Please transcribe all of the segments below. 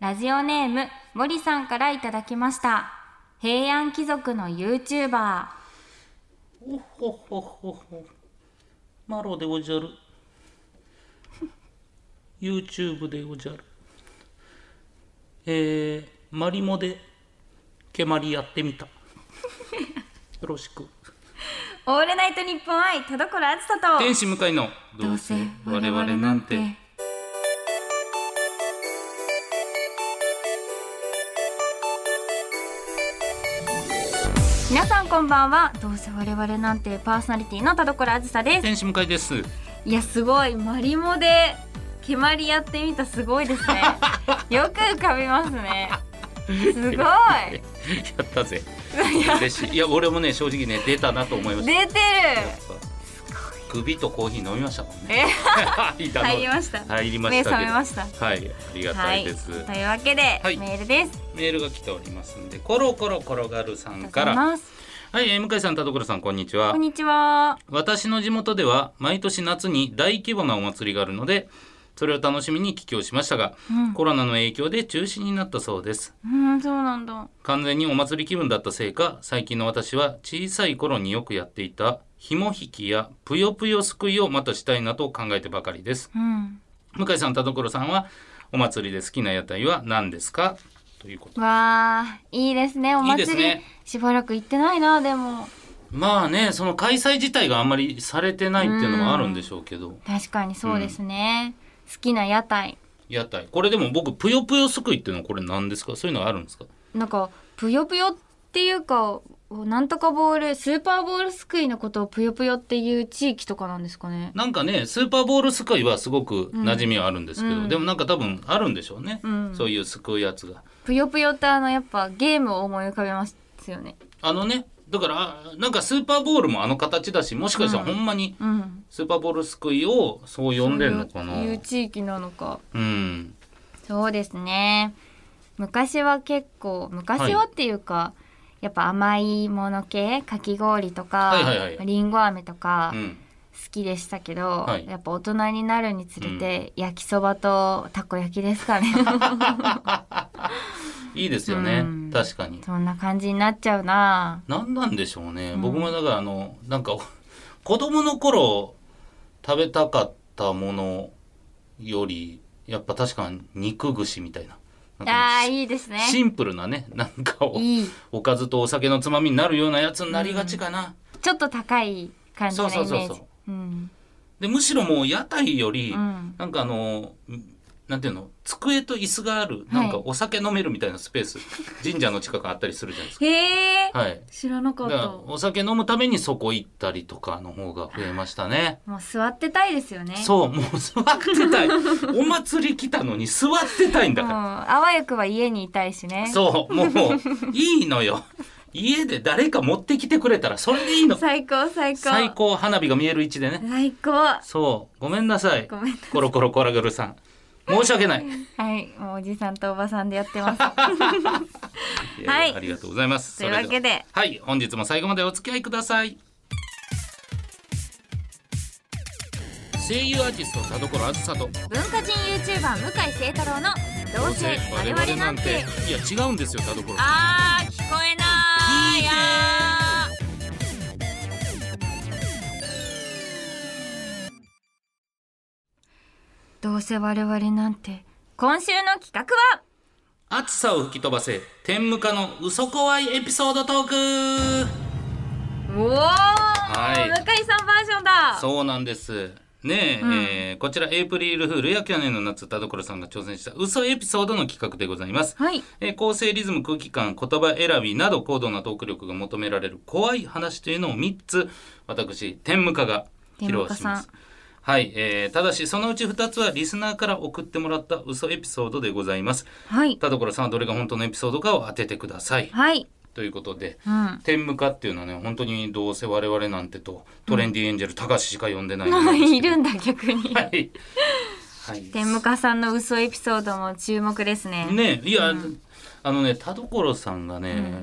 ラジオネーム森さんからいただきました平安貴族の YouTuber おほほほほ。マロでおじゃる。YouTube でおじゃる。えー、マリモで蹴鞠やってみた。よろしく。オールナイトニッポン愛田所あずさと天使向かいのどうせ我々なんてこんばんは。どうせ我々なんてパーソナリティの田所あずさです。天使向かいです。いやすごい。マリモで蹴鞠やってみたすごいですね。よく浮かびますね。すごい。やったぜ。嬉しい。いや、俺もね、正直ね、出たなと思いました。出てる。首とコーヒー飲みましたもんね。入りました。入りま目したけど。覚めました。はい、ありがたいです。というわけで、はい。メールです。メールが来ておりますんで、コロコロ転がるさんから。はい、えー向井さん、田所さん、こんにちはこん。にちは私の地元では、毎年夏に大規模なお祭りがあるので。それを楽しみに帰郷しましたが、うんコロナの影響で中止になったそうです。うんそうなんだ完全にお祭り気分だったせいか最近の私は小さい頃によくやっていた紐引きやぷよぷよすくいをまたしたいなと考えてばかりですうん向井さん田所さんはお祭りで好きな屋台は何ですか？ということ。わあいいですね。お祭り。すね。しばらく行ってないなでも。まあねその開催自体があんまりされてないっていうのもあるんでしょうけど。確かにそうですね、好きな屋台。屋台。これでも僕ぷよぷよすくいっていうのはこれ何ですか？そういうのあるんですか？なんかぷよぷよっていうかなんとかボールスーパーボールすくいのことをぷよぷよっていう地域とかなんですかね。なんかねスーパーボールすくいはすごく馴染みはあるんですけど、うん。でもなんか多分あるんでしょうね、うん。そういうすくうやつがぷよぷよってあのやっぱゲームを思い浮かべますよね。あのねだからあなんかスーパーボールもあの形だしもしかしたらほんまにうん。スーパーボールすくいをそう呼んでんのかな。そういう地域なのか。うん。そうですね。昔は結構昔はっていうか、やっぱ甘いもの系？かき氷とか、はいはいはい。りんご飴とかうん。好きでしたけど、はい。やっぱ大人になるにつれて、焼きそばとたこ焼きですかね いいですよね。うん。確かに。そんな感じになっちゃうな。何なんでしょうね、ん。僕もだからあのなんか 子供の頃食べたかったものよりやっぱ確かに肉串みたいな。あーいいですね。シンプルなねなんかおいい。おかずとお酒のつまみになるようなやつになりがちかな、ちょっと高い感じのイメージ。そうそうそうそう。うん。でむしろもう屋台より、うん。なんかあのんなんていうの？机と椅子があるなんかはいお酒飲めるみたいなスペース、神社の近くあったりするじゃないですか。へえ、はい。知らなかったお酒飲むためにそこ行ったりとかの方が増えましたね。もう座ってたいですよねそうもう座ってたい。お祭り来たのに座ってたいんだうん、かあわよくは家にいたいしねら。そうもういいのよ。家で誰か持ってきてくれたらそれでいいの。最高最高最高花火が見える位置でね。最高そうごめんなさい。ごめんコロコロコラグルさん。申し訳ない。はい。もうおじさんとおばさんでやってます。はい。ありがとうございます。というわけで。は。はい、本日も最後までお付き合いください。声優アーティスト田所あずさと。文化人 YouTuber 向井聖太郎のどうせ我々なんて。いや違うんですよ田所あー聞こえないどうせ我々なんて今週の企画は？暑さを吹き飛ばせ天無化の嘘怖いエピソードトーク。おお、い。向井さんバージョンだ。そうなんです。ねえ,、うん。えーこちらエイプリルフールや去年の夏田所さんが挑戦した嘘エピソードの企画でございます。はい。えー構成リズム空気感言葉選びなど高度なトーク力が求められる怖い話というのを3つ私天無家が披露します。はい、えーただしそのうち2つはリスナーから送ってもらった嘘エピソードでございます。はい。田所さんはどれが本当のエピソードかを当ててください。はい。ということでうん。天無家っていうのはね本当にどうせ我々なんてとトレンディエンジェル高橋しか呼んでないんですけどい。るんだ逆に。はい。はい。天向かさんの嘘エピソードも注目ですね。ねいや、あのね田所さんがね、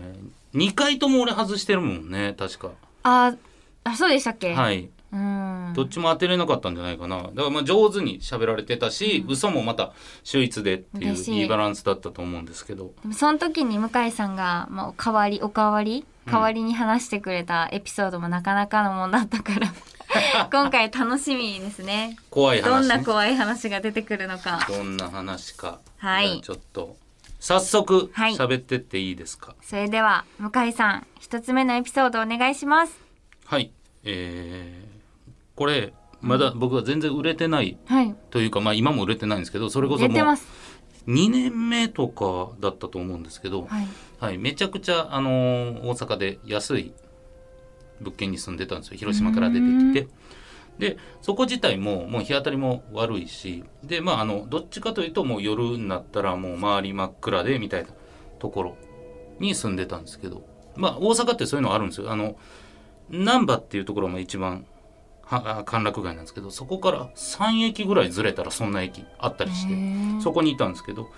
2回とも俺外してるもんね確か。ああそうでしたっけ、はい。うんどっちも当てれなかったんじゃないかな。だからまあ上手に喋られてたし、嘘もまた秀逸でっていうい。いいバランスだったと思うんですけど。その時に向井さんが、まあ、お代わりお代わり代わりに話してくれたエピソードもなかなかのもんだったから。今回楽しみですね。怖い話、ね、どんな怖い話が出てくるのか。どんな話か。はい。ちょっと早速はい。喋ってっていいですか？それでは向井さん一つ目のエピソードお願いします。はい、えーこれまだ僕は全然売れてないはい。というか、まあ今も売れてないんですけどそれこそもう出てます。2年目とかだったと思うんですけど、はい。はい、めちゃくちゃ、あのー大阪で安い物件に住んでたんですよ。広島から出てきて。でそこ自体ももう日当たりも悪いしでまああのどっちかというともう夜になったらもう周り真っ暗でみたいなところに住んでたんですけどまあ大阪ってそういうのあるんですよ。あの難波っていうところも一番はあ歓楽街なんですけどそこから3駅ぐらいずれたらそんな駅あったりしてそこにいたんですけど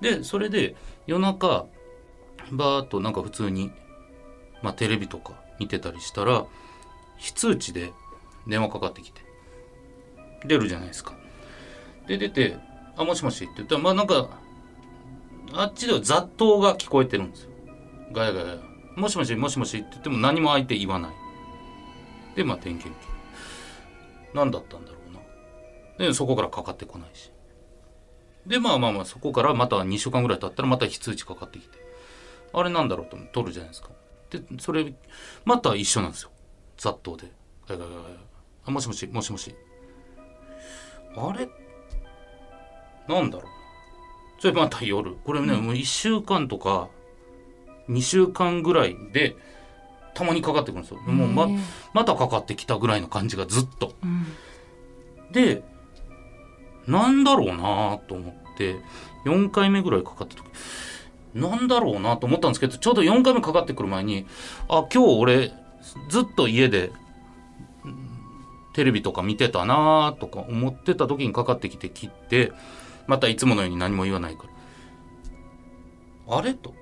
でそれで夜中バーッとなんか普通に、まあ、テレビとか見てたりしたら非通知で電話かかってきて出るじゃないですか。で出て「あもしもし」って言ったらまあなんかあっちでは雑踏が聞こえてるんですよ。ガヤガヤもしもしもしもしって言っても何も相手言わない。でまあ点検機何だったんだろうな。でそこからかかってこないし。でまあまあまあそこからまた2週間ぐらい経ったらまた非通知かかってきてあれなんだろうと取るじゃないですか。でそれまた一緒なんですよ雑踏で。ガヤガヤガヤあもしもしもしもし。あれ？なんだろうそれまた夜これね、もう1週間とか2週間ぐらいでたまにかかってくるんですよ。もうままたかかってきたぐらいの感じがずっと。うん。でなんだろうなと思って4回目ぐらいかかった時なんだろうなと思ったんですけどちょうど4回目かかってくる前にあ今日俺ずっと家でうんテレビとか見てたなとか思ってた時にかかってきて切ってまたいつものように何も言わないから。あれと。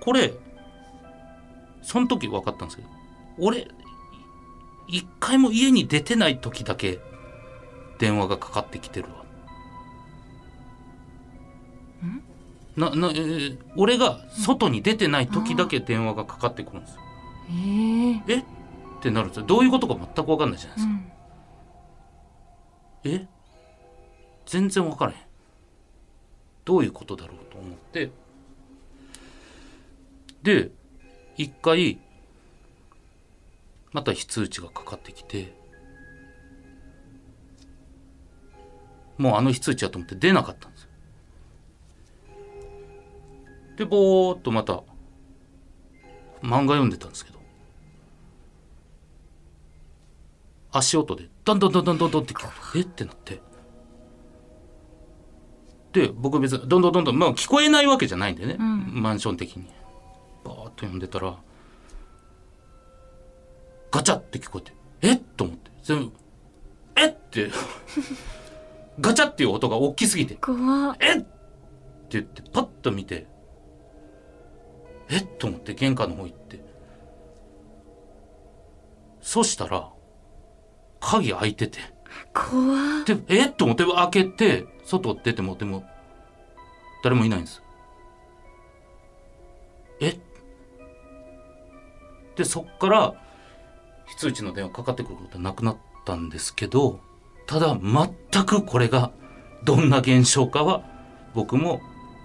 これその時分かったんですけど俺一回も家に出てない時だけ電話がかかってきてるわ。なな、えー俺が外に出てない時だけ電話がかかってくるんですよ。えーえ？ってなるんですよ。どういうことか全く分かんないじゃないですか。うんえ？全然分からへん。どういうことだろうと思って。で、一回、また非通知がかかってきて、もうあの非通知やと思って出なかったんですよ。で、ぼーっとまた、漫画読んでたんですけど、足音で、どんどんどんどんどんどんってええ？ってなって。で、僕別に、どんどんどんどん、まあ聞こえないわけじゃないんでね、んマンション的に。バーッと読んでたら、ガチャって聞こえて、えっ？と思って、全部、えって、ガチャっていう音が大きすぎて、怖っ。えっ？って言ってパッと見てえっ？と思って玄関の方行って。そしたら鍵開いてて。怖っ。でえっ？と思って開けて外出てもでも誰もいないんですでそっから非通知の電話かかってくることはなくなったんですけどただ全くこれがどんな現象かは僕も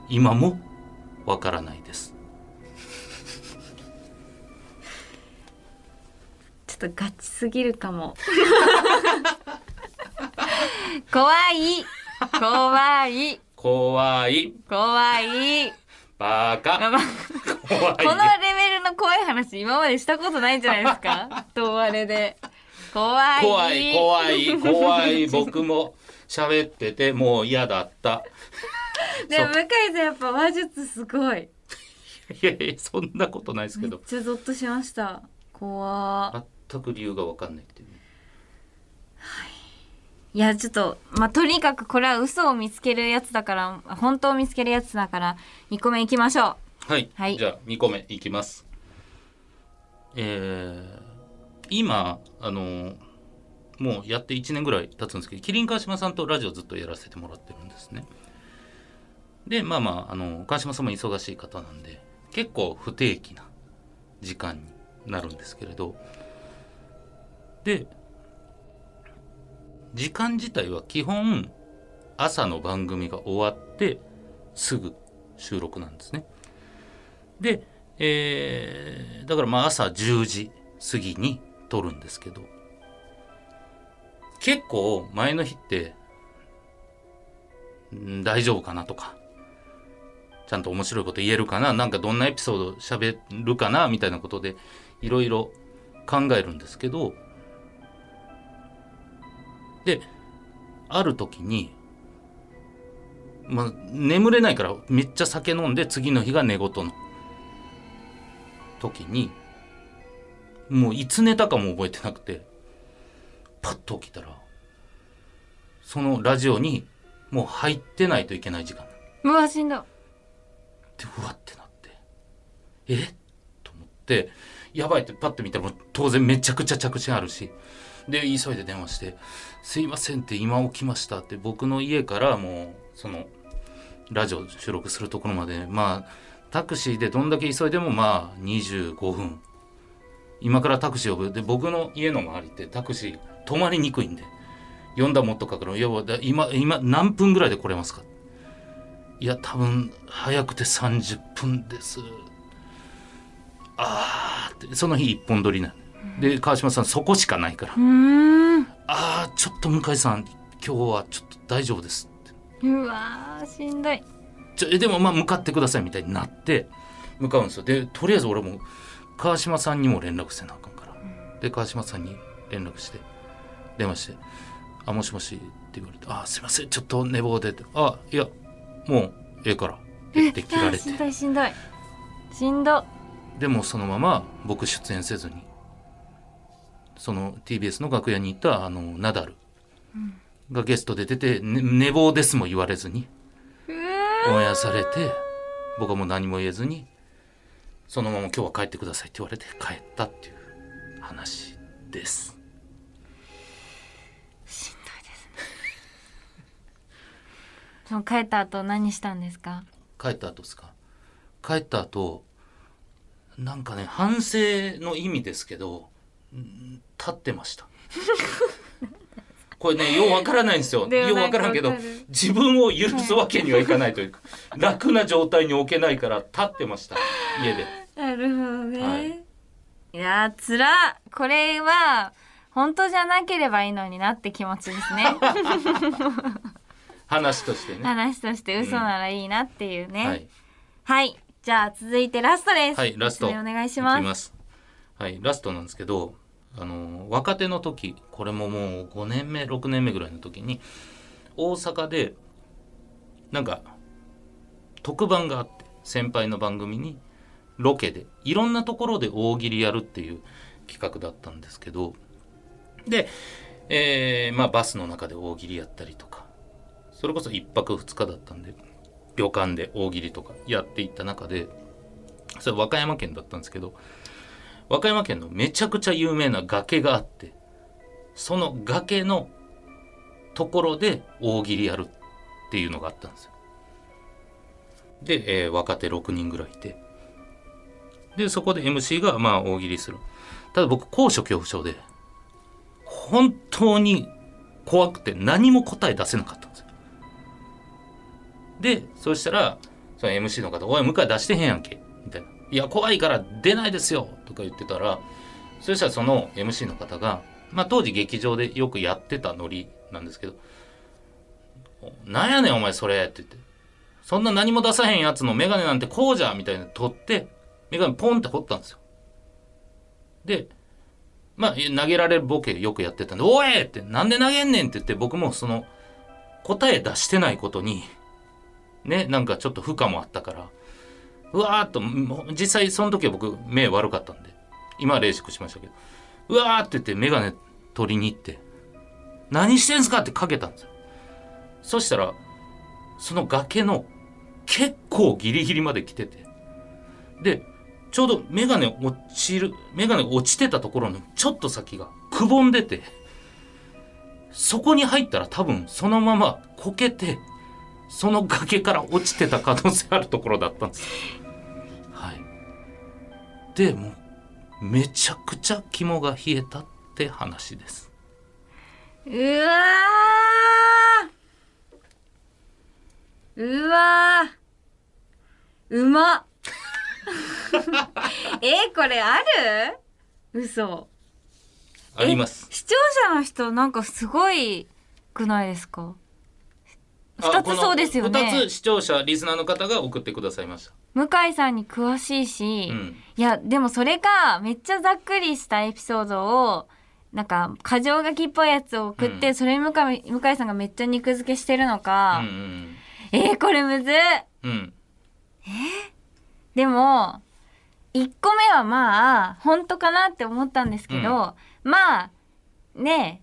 今もわからないです。ちょっとガチすぎるかも。怖い。怖い。怖い。怖い。バカ。まあ怖いこの話今までしたことないんじゃないですか？とあれで。怖い。怖い怖い怖い。僕も喋っててもう嫌だった。でも向井さんやっぱ話術すごい。いやいやそんなことないですけど。めっちゃゾッとしました。怖。っ全く理由がわかんないっていうね。い。やちょっとまあとにかくこれは嘘を見つけるやつだから本当を見つけるやつだから2個目いきましょはい、はい。じゃあ2個目いきますえー、今あのもうやって1年ぐらい経つんですけど麒麟川島さんとラジオずっとやらせてもらってるんですね。でまあまああの川島さんも忙しい方なんで結構不定期な時間になるんですけれどで時間自体は基本朝の番組が終わってすぐ収録なんですね。で、えーだからまあ朝10時過ぎに撮るんですけど結構前の日って大丈夫かなとかちゃんと面白いこと言えるかななんかどんなエピソード喋るかなみたいなことでいろいろ考えるんですけどである時にまあ眠れないからめっちゃ酒飲んで次の日が寝言の。時にもういつ寝たかも覚えてなくてパッと起きたらそのラジオにもう入ってないといけない時間。うわしんど。でうわってなってえ？と思ってやばいってパッと見たら当然めちゃくちゃ着信あるしで急いで電話して「すいません」って今起きましたって僕の家からもうそのラジオ収録するところまでまあタクシーでどんだけ急いでもまあ25分。今からタクシー呼ぶ。で僕の家の周りってタクシー止まりにくいんで。呼んだらもっとかかる。要はだ今今何分ぐらいで来れますか？いや多分早くて30分です。あーって。その日一本撮りなんで。で川島さんそこしかないから。うーん。あーちょっと向井さん今日はちょっと大丈夫ですうわーしんどいちょえでもまあ向かってくださいみたいになって向かうんですよ。でとりあえず俺も川島さんにも連絡せなあかんから。で川島さんに連絡して電話して「あもしもし」って言われて「あすいません。ちょっと寝坊で」って「あいやもうええから」って言って切られて。あしんどいしんどい。しんど。でもそのまま僕出演せずにその TBS の楽屋にいたあのナダルがゲストで出て、ね寝坊ですも言われずにうーオンエアされて僕はもう何も言えずにそのまま今日は帰ってくださいって言われて帰ったっていう話です。しんどいですね。その帰った後何したんですか？帰った後ですか？帰った後なんかね反省の意味ですけどん立ってましたこれねようわからないんですよ。ようわからんけど自分を許すわけにはいかないというか、楽な状態に置けないから立ってました。家で。なるほどね、はい。い、やーつらこれは本当じゃなければいいのになって気持ちですね。話としてね。話として嘘ならいいなっていうね、はい。はい。じゃあ続いてラストです。はいラスト。お願いします。はいラストなんですけどあの若手の時これももう5年目6年目ぐらいの時に大阪でなんか特番があって先輩の番組にロケでいろんなところで大喜利やるっていう企画だったんですけどで、えーまあ、バスの中で大喜利やったりとかそれこそ1泊2日だったんで旅館で大喜利とかやっていった中でそれ和歌山県だったんですけど和歌山県のめちゃくちゃ有名な崖があってその崖のところで大喜利やるっていうのがあったんですよ。で、えー若手6人ぐらいいてでそこで MC がまあ大喜利するただ僕高所恐怖症で本当に怖くて何も答え出せなかったんですよ。でそしたらその MC の方「おい向井出してへんやんけ」い「や怖いから出ないですよ」とか言ってたらそしたらその MC の方が、まあ、当時劇場でよくやってたノリなんですけど「なんやねんお前それ」って言って「そんな何も出さへんやつの眼鏡なんてこうじゃ」みたいなの取って眼鏡ポンって掘ったんですよ。でまあ投げられるボケよくやってたんで「おい!」って「なんで投げんねん」って言って僕もその答え出してないことにねなんかちょっと負荷もあったからうわーっと実際その時は僕目悪かったんで今はレーシックしましたけどうわーって言って眼鏡取りに行って「何してんすか?」ってかけたんですよそしたらその崖の結構ギリギリまで来ててでちょうど眼鏡落ちる眼鏡落ちてたところのちょっと先がくぼんでてそこに入ったら多分そのままこけてその崖から落ちてた可能性あるところだったんですでもうめちゃくちゃ肝が冷えたって話です。うわー。うわー。うま。っ えこれある？嘘。あります。視聴者の人なんかすごいくないですか？あ二つそうですよね。二つ視聴者リスナーの方が送ってくださいました。向井さんに詳しいし、うん。いやでもそれかめっちゃざっくりしたエピソードをなんか過剰書きっぽいやつを送って、うん。それに向井向井さんがめっちゃ肉付けしてるのうか、んうん。えー、これむずっ。うん。でも1個目はまあ本当かなって思ったんですけど、まあね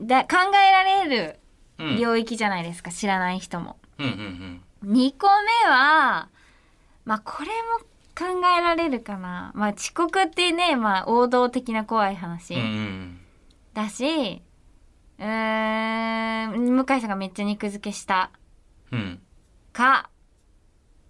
だ考えられるうん領域じゃないですか、知らない人も。うんうん2個目はまあこれも考えられるかな。まあ遅刻ってねまあ王道的な怖い話。うんうんうん。だしうーん向井さんがめっちゃ肉付けした。うん。か。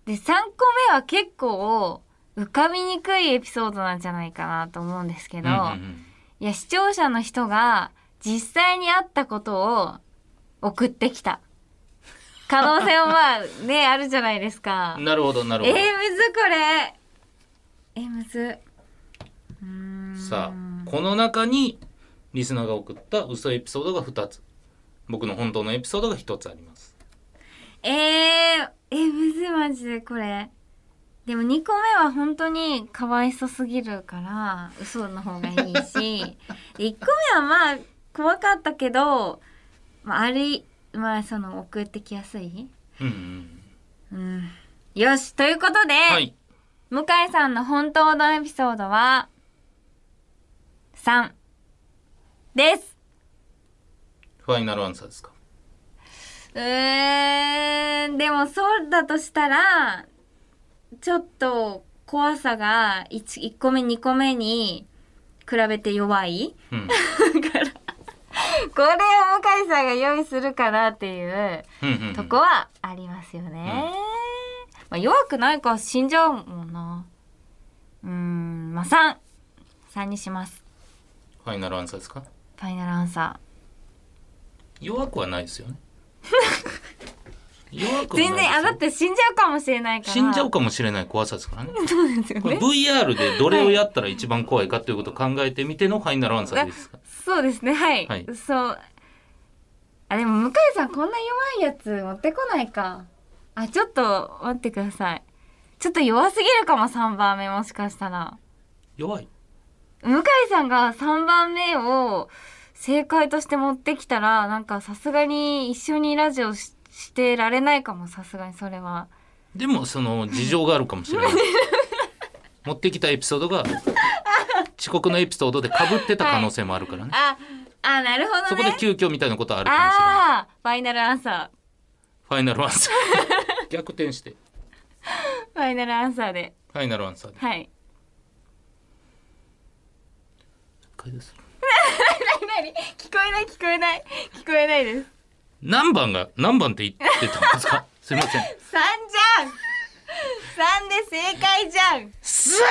で3個目は結構浮かびにくいエピソードなんじゃないかなと思うんですけど、うんうん。いや視聴者の人が実際にあったことを送ってきた。可能性もまあね あるじゃないですか。うん。なるほどなるえー、ほど、むずこれ。えむず。うーん。さあこの中にリスナーが送った嘘エピソードが2つ。僕の本当のエピソードが1つあります。えー、えむずマジでこれ。でも2個目は本当にかわいそすぎるから嘘の方がいいし。で1個目はまあ怖かったけど、まあ、あれまあその送ってきやすい？うんうんうん。よしということで、はい。向井さんの本当のエピソードは3です。ファイナルアンサーですか？うーんでもそうだとしたらちょっと怖さが 1, 1個目2個目に比べて弱い？うん。から これを向井さんが用意するかなっていうとこはありますよね、まあ、弱くないから死んじゃうもんなうーん。まあ33にします。ファイナルアンサーですか？ファイナルアンサ弱くはないですよね 全然あだって死んじゃうかもしれないから。死んじゃうかもしれない怖さですからね。そうですよこれね VR でどれをやったら一番怖いかということを考えてみてのファイナルアンサーですか？そうですね。はい、はい。そう。あでも向井さんこんな弱いやつ持ってこないか。あちょっと待ってください。ちょっと弱すぎるかも3番目もしかしたら。弱い。向井さんが3番目を正解として持ってきたらなんかさすがに一緒にラジオししてられないかもさすがにそれは。でもその事情があるかもしれない。持ってきたエピソードが遅刻のエピソードでかぶってた可能性もあるからね、ああなるほどね。そこで急遽みたいなことあるかもしれない。ああファイナルアンサファイナルアンサー。逆転して。ーファイナルアンサーで。ファイナルアンサーで。はい。回です何 聞こえない聞こえない。聞こえないです何番が何番って言ってたんですか？すいません。三じゃん。三で正解じゃん。さ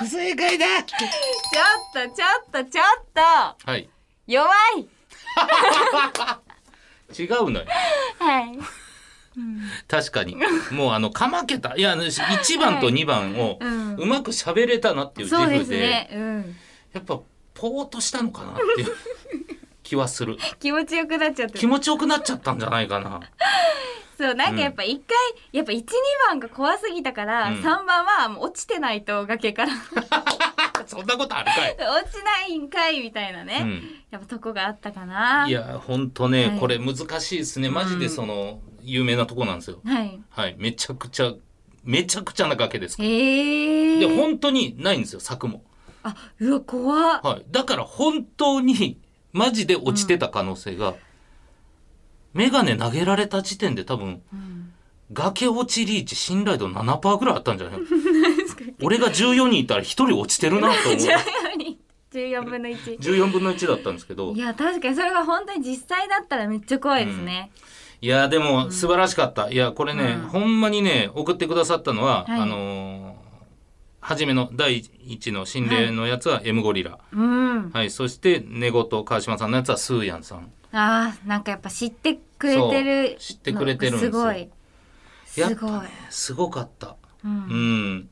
あ正解だ！ちょっとちょっとちょっと。はい。弱い。違うのよ。はい。確かに。もうあのかまけた。いや1番と2番を うん。うまく喋れたなっていう自そうで負で,、すね。うん。やっぱポーっとしたのかなっていう気はする。気持ちよくなっちゃって気持ちよくなっちゃったんじゃないかな。そうなんかやっぱ一回、やっぱ一二番が怖すぎたからうん。三、番はもう落ちてないと崖から。そんなことあるかい、落ちないんかいみたいなね、うん。やっぱとこがあったかな。いやほんとね、はい。これ難しいですね。マジでその、有名なとこなんですよ。はい。はい。めちゃくちゃめちゃくちゃな崖です、へえ。で本当にないんですよ柵も、あうわ怖っ。はい、だから本当にマジで落ちてた可能性が、メガネ投げられた時点で多分うん。崖落ちリーチ信頼度7%ぐらいあったんじゃない俺が14人いたら1人落ちてるなと思う。14分の1 14分の1だったんですけど。いや確かにそれが本当に実際だったらめっちゃ怖いですね、いやでも素晴らしかった、いやこれね、うん。ほんまにね送ってくださったのは、はい。あのー初めの第一の心霊のやつは M ゴリラ、うん。はい、そして寝言川島さんのやつはスーヤンさん。あーなんかやっぱ知ってくれてる知ってくれてるんですごいすごい、ぱねすごかった。ううん。ん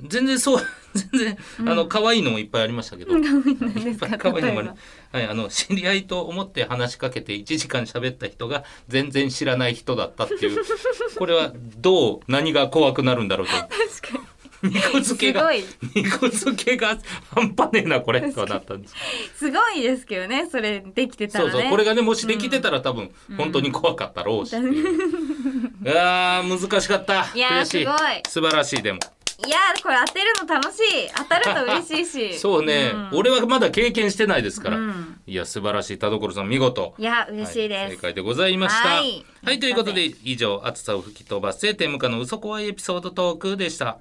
全然そう 全然、あの可愛いのもいっぱいありましたけど。いっぱい可愛いのもあ はい、あの知り合いと思って話しかけて1時間喋った人が全然知らない人だったっていう。これはどう何が怖くなるんだろうと。確か肉に付けがすごい肉付 けが半端ねえなこれとはなったんです。すごいですけどねそれできてたらね。そうそうこれがねもしできてたら多分本当に怖かったろうしっていう、いやー難しかった。いやー悔しい。すごい。素晴らしいでも。いやーこれ当てるの楽しい。当たると嬉しいし。そうね、ん。俺はまだ経験してないですから、うん。いや素晴らしい田所さん見事。いや嬉しいです、はい正解でございました。ははいい、ということで以上暑さを吹き飛ばせ天向かの嘘怖いエピソードトークでした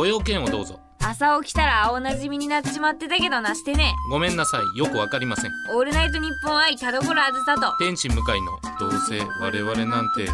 ご用件をどうぞ。朝起きたら青なじみになっちまってたけどなしてね。ごめんなさい。よくわかりません。オールナイトニッポン愛田所あずさと。天使向かいのどうせ我々なんて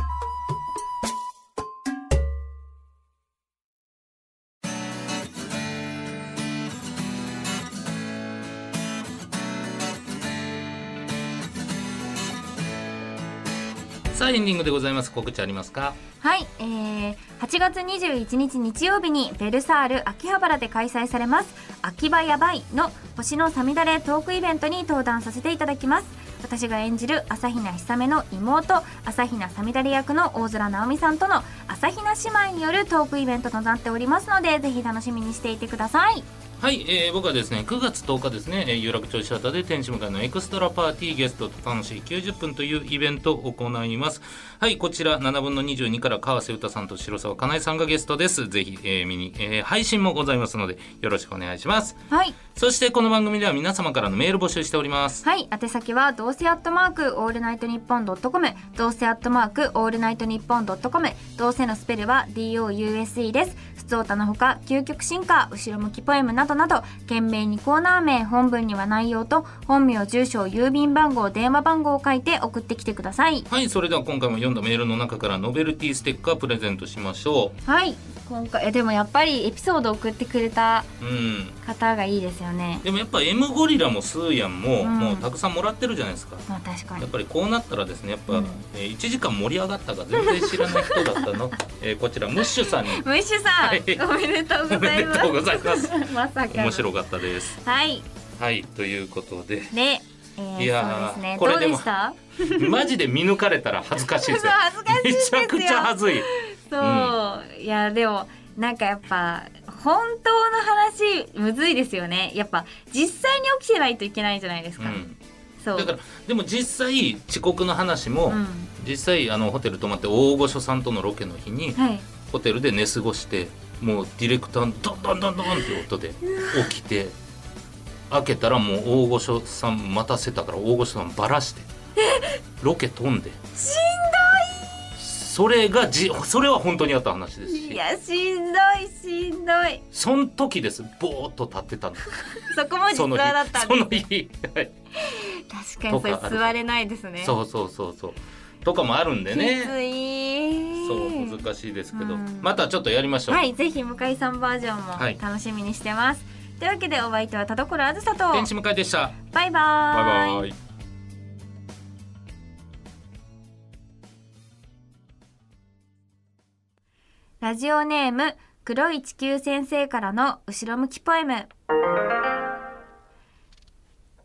エンディングでございます。告知ありますか？はい、えー、8月21日日曜日にベルサール秋葉原で開催されます。秋葉やばいの星のさみだれトークイベントに登壇させていただきます。私が演じる朝比奈久めの妹朝比奈さみだれ役の大空直美さんとの朝比奈姉妹によるトークイベントとなっておりますのでぜひ楽しみにしていてください。はい、えー僕はですね9月10日ですね、えー有楽町シアターで天使向かいのエクストラパーティーゲストと楽しい90分というイベントを行います。はいこちら7分の22から河瀬詩さんと白沢かなえさんがゲストです。ぜひ、えー見に、えー配信もございますのでよろしくお願いします。はい。そしてこの番組では皆様からのメール募集しております。はい、宛先はどうせアットマークオールナイトニッポンドットコム、どうせアットマークオールナイトニッポンドットコム、どうせのスペルは DOUSE です。普通歌のほか、究極進化、後ろ向きポエムなどなど、件名にコーナー名、本文には内容と、本名、住所、郵便番号、電話番号を書いて送ってきてください。はいそれでは今回も読んだメールの中からノベルティステッカープレゼントしましょはい、今回、えでもやっぱりエピソード送ってくれたううん。方がいいですよね。でもやっぱ M ゴリラもスーヤンも、うん。もうたくさんもらってるじゃないですか。まあ確かに。やっ。ぱりこうなったらですねやっぱ、うん。えー1時間盛り上がったが全然知らない人だったの、えーこちらムッシュさんに。ムッシュさん、はい。おめでとうございます。おめでとうございます。まさかの。面白かったです。はい。はいということで。で、えー、いやーね。どうこれでもでした？マジで見抜かれたら恥ずかしいですよ めちゃくちゃ恥ずいそう、いやでもなんかやっぱ本当の話むずいですよね。やっぱ実際に起きてないといけないじゃないですか。うんそう。だからでも実際遅刻の話も、うん、実際あのホテル泊まって大御所さんとのロケの日にはい。ホテルで寝過ごしてもうディレクターのドンドンドンドンって音で起きて開けたらもう大御所さん待たせたから大御所さんバラしてロケ飛んで。しそれがじそれは本当にあった話です。んどい。いしやしんどいしんどい。その時です。ぼーっと立ってたんですそこも実話だったんそのです。日。はい。確かにそれ座れないですね。そうそうそうそう。とかもあるんできつねい。そう難しいですけど。うん。またちょっとやりましょう、はい、ぜひ向井さんバージョンはい。も楽しみにしてます。というわけでお相手は田所あずさと。天使向かいでした。バイバーイ。バイバイ。ラジオネーム黒い地球先生からの後ろ向きポエム。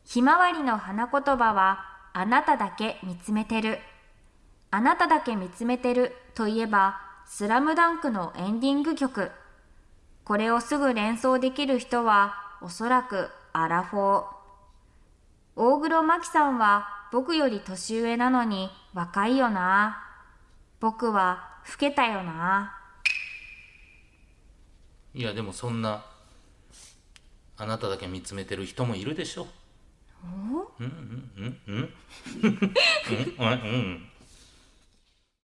ひまわりの花言葉はあなただけ見つめてる。あなただけ見つめてるといえばスラムダンクのエンディング曲これをすぐ連想できる人はおそらくアラフォー。大黒摩季さんは僕より年上なのに若いよな。僕は老けたよな。いやでもそんなあなただけ見つめてる人もいるでしょ。う。うんうんうんうん。うんうんうん